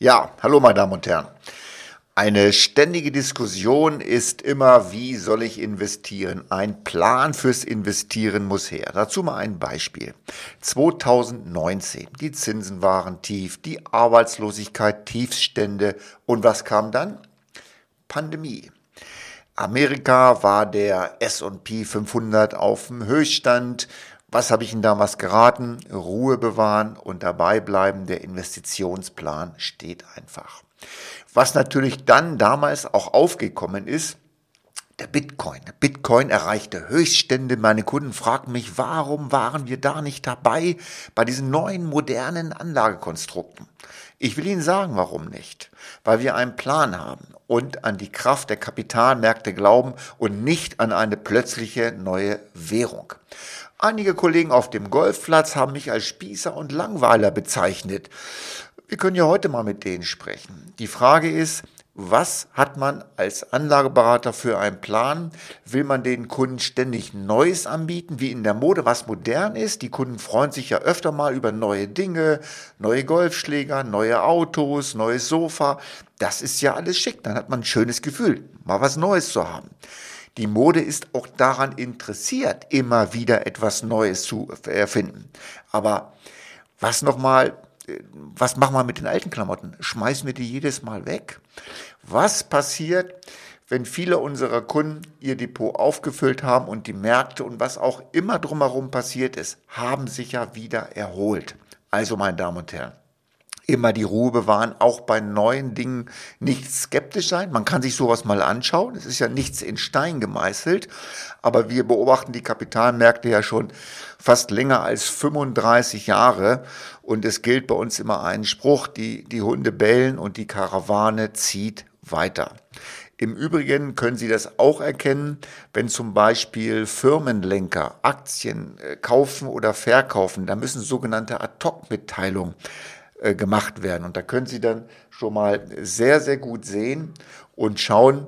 Ja, hallo meine Damen und Herren. Eine ständige Diskussion ist immer, wie soll ich investieren? Ein Plan fürs Investieren muss her. Dazu mal ein Beispiel. 2019, die Zinsen waren tief, die Arbeitslosigkeit Tiefstände und was kam dann? Pandemie. Amerika war der S&P 500 auf dem Höchststand. Was habe ich Ihnen damals geraten? Ruhe bewahren und dabei bleiben. Der Investitionsplan steht einfach. Was natürlich dann damals auch aufgekommen ist, der Bitcoin. Der Bitcoin erreichte Höchststände. Meine Kunden fragten mich, warum waren wir da nicht dabei bei diesen neuen modernen Anlagekonstrukten? Ich will Ihnen sagen, warum nicht. Weil wir einen Plan haben und an die Kraft der Kapitalmärkte glauben und nicht an eine plötzliche neue Währung. Einige Kollegen auf dem Golfplatz haben mich als Spießer und Langweiler bezeichnet. Wir können ja heute mal mit denen sprechen. Die Frage ist, was hat man als Anlageberater für einen Plan? Will man den Kunden ständig Neues anbieten, wie in der Mode, was modern ist? Die Kunden freuen sich ja öfter mal über neue Dinge, neue Golfschläger, neue Autos, neues Sofa. Das ist ja alles schick. Dann hat man ein schönes Gefühl, mal was Neues zu haben. Die Mode ist auch daran interessiert, immer wieder etwas Neues zu erfinden. Aber was nochmal was machen wir mit den alten Klamotten? Schmeißen wir die jedes Mal weg? Was passiert, wenn viele unserer Kunden ihr Depot aufgefüllt haben und die Märkte und was auch immer drumherum passiert ist, haben sich ja wieder erholt? Also, meine Damen und Herren, immer die Ruhe bewahren, auch bei neuen Dingen nicht skeptisch sein. Man kann sich sowas mal anschauen. Es ist ja nichts in Stein gemeißelt, aber wir beobachten die Kapitalmärkte ja schon fast länger als 35 Jahre und es gilt bei uns immer ein Spruch, die, die Hunde bellen und die Karawane zieht weiter. Im Übrigen können Sie das auch erkennen, wenn zum Beispiel Firmenlenker Aktien äh, kaufen oder verkaufen. Da müssen sogenannte Ad-Hoc-Mitteilungen äh, gemacht werden. Und da können Sie dann schon mal sehr, sehr gut sehen und schauen,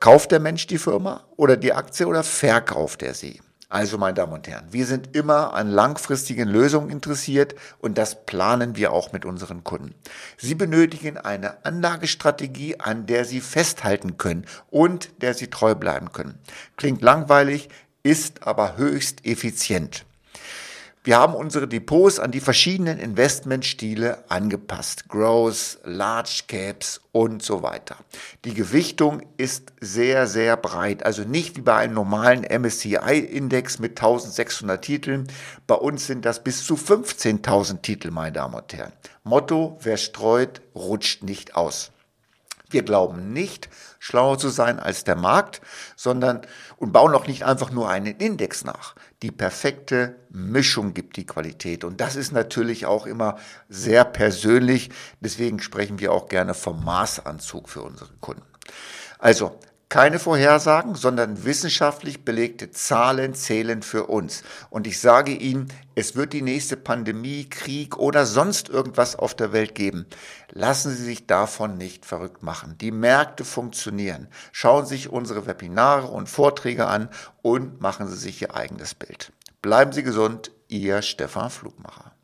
kauft der Mensch die Firma oder die Aktie oder verkauft er sie? Also, meine Damen und Herren, wir sind immer an langfristigen Lösungen interessiert und das planen wir auch mit unseren Kunden. Sie benötigen eine Anlagestrategie, an der Sie festhalten können und der Sie treu bleiben können. Klingt langweilig, ist aber höchst effizient. Wir haben unsere Depots an die verschiedenen Investmentstile angepasst. Growth, Large Caps und so weiter. Die Gewichtung ist sehr, sehr breit. Also nicht wie bei einem normalen MSCI-Index mit 1600 Titeln. Bei uns sind das bis zu 15.000 Titel, meine Damen und Herren. Motto, wer streut, rutscht nicht aus. Wir glauben nicht, schlauer zu sein als der Markt, sondern und bauen auch nicht einfach nur einen Index nach. Die perfekte Mischung gibt die Qualität. Und das ist natürlich auch immer sehr persönlich. Deswegen sprechen wir auch gerne vom Maßanzug für unsere Kunden. Also keine Vorhersagen, sondern wissenschaftlich belegte Zahlen zählen für uns. Und ich sage Ihnen, es wird die nächste Pandemie, Krieg oder sonst irgendwas auf der Welt geben. Lassen Sie sich davon nicht verrückt machen. Die Märkte funktionieren. Schauen Sie sich unsere Webinare und Vorträge an und machen Sie sich Ihr eigenes Bild. Bleiben Sie gesund, Ihr Stefan Flugmacher.